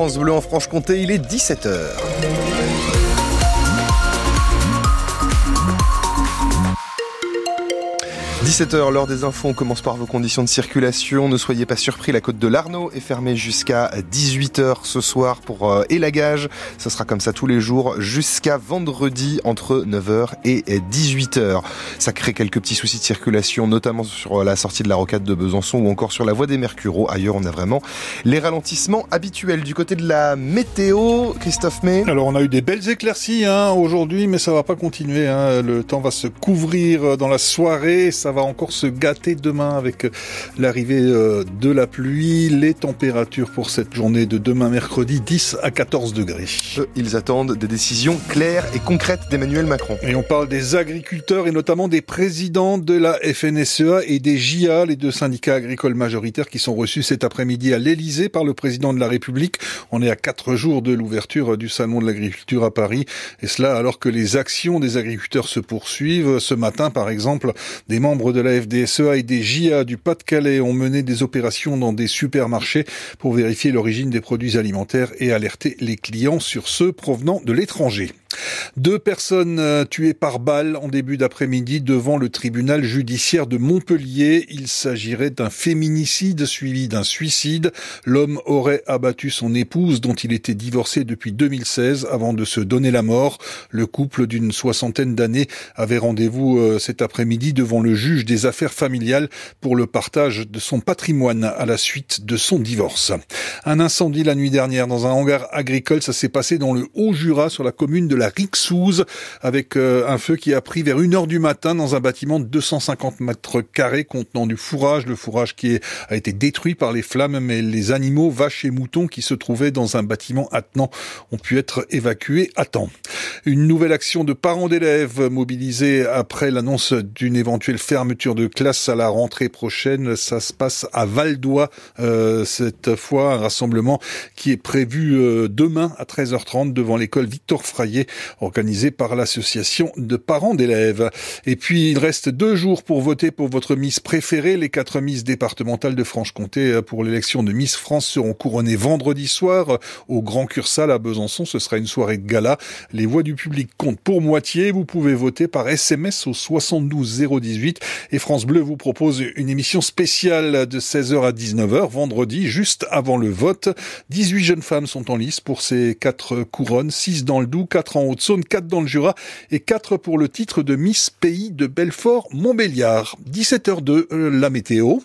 France Bleu en Franche-Comté, il est 17h. 17h, l'heure des infos, on commence par vos conditions de circulation. Ne soyez pas surpris, la côte de l'Arnaud est fermée jusqu'à 18h ce soir pour euh, élagage. Ça sera comme ça tous les jours jusqu'à vendredi entre 9h et 18h. Ça crée quelques petits soucis de circulation, notamment sur la sortie de la rocade de Besançon ou encore sur la voie des Mercureaux. Ailleurs, on a vraiment les ralentissements habituels. Du côté de la météo, Christophe May Alors, on a eu des belles éclaircies hein, aujourd'hui, mais ça va pas continuer. Hein. Le temps va se couvrir dans la soirée. Ça va encore se gâter demain avec euh, l'arrivée euh, de la pluie. Les températures pour cette journée de demain mercredi 10 à 14 degrés. Ils attendent des décisions claires et concrètes d'Emmanuel Macron. Et on parle des agriculteurs et notamment des présidents de la FNSEA et des JA, les deux syndicats agricoles majoritaires qui sont reçus cet après-midi à l'Elysée par le président de la République. On est à quatre jours de l'ouverture du salon de l'agriculture à Paris. Et cela alors que les actions des agriculteurs se poursuivent. Ce matin, par exemple, des membres de la FDSEA et des JA du Pas-de-Calais ont mené des opérations dans des supermarchés pour vérifier l'origine des produits alimentaires et alerter les clients sur ceux provenant de l'étranger. Deux personnes euh, tuées par balle en début d'après-midi devant le tribunal judiciaire de Montpellier. Il s'agirait d'un féminicide suivi d'un suicide. L'homme aurait abattu son épouse dont il était divorcé depuis 2016 avant de se donner la mort. Le couple d'une soixantaine d'années avait rendez-vous euh, cet après-midi devant le juge des affaires familiales pour le partage de son patrimoine à la suite de son divorce. Un incendie la nuit dernière dans un hangar agricole, ça s'est passé dans le Haut-Jura sur la commune de la Rixouze avec euh, un feu qui a pris vers 1 heure du matin dans un bâtiment de 250 mètres carrés contenant du fourrage. Le fourrage qui a été détruit par les flammes, mais les animaux, vaches et moutons qui se trouvaient dans un bâtiment attenant ont pu être évacués à temps. Une nouvelle action de parents d'élèves mobilisés après l'annonce d'une éventuelle fermeture de classe à la rentrée prochaine. Ça se passe à Valdois. Euh, cette fois, un rassemblement qui est prévu euh, demain à 13h30 devant l'école Victor Frayer organisé par l'association de parents d'élèves. Et puis, il reste deux jours pour voter pour votre Miss préférée. Les quatre Miss départementales de Franche-Comté euh, pour l'élection de Miss France seront couronnées vendredi soir au Grand Cursal à Besançon. Ce sera une soirée de gala. Les voix du public comptent pour moitié. Vous pouvez voter par SMS au 72 018 et France Bleu vous propose une émission spéciale de 16h à 19h vendredi juste avant le vote. 18 jeunes femmes sont en lice pour ces quatre couronnes, 6 dans le Doubs, 4 en Haute-Saône, 4 dans le Jura et 4 pour le titre de Miss Pays de Belfort-Montbéliard. 17h02, euh, la météo.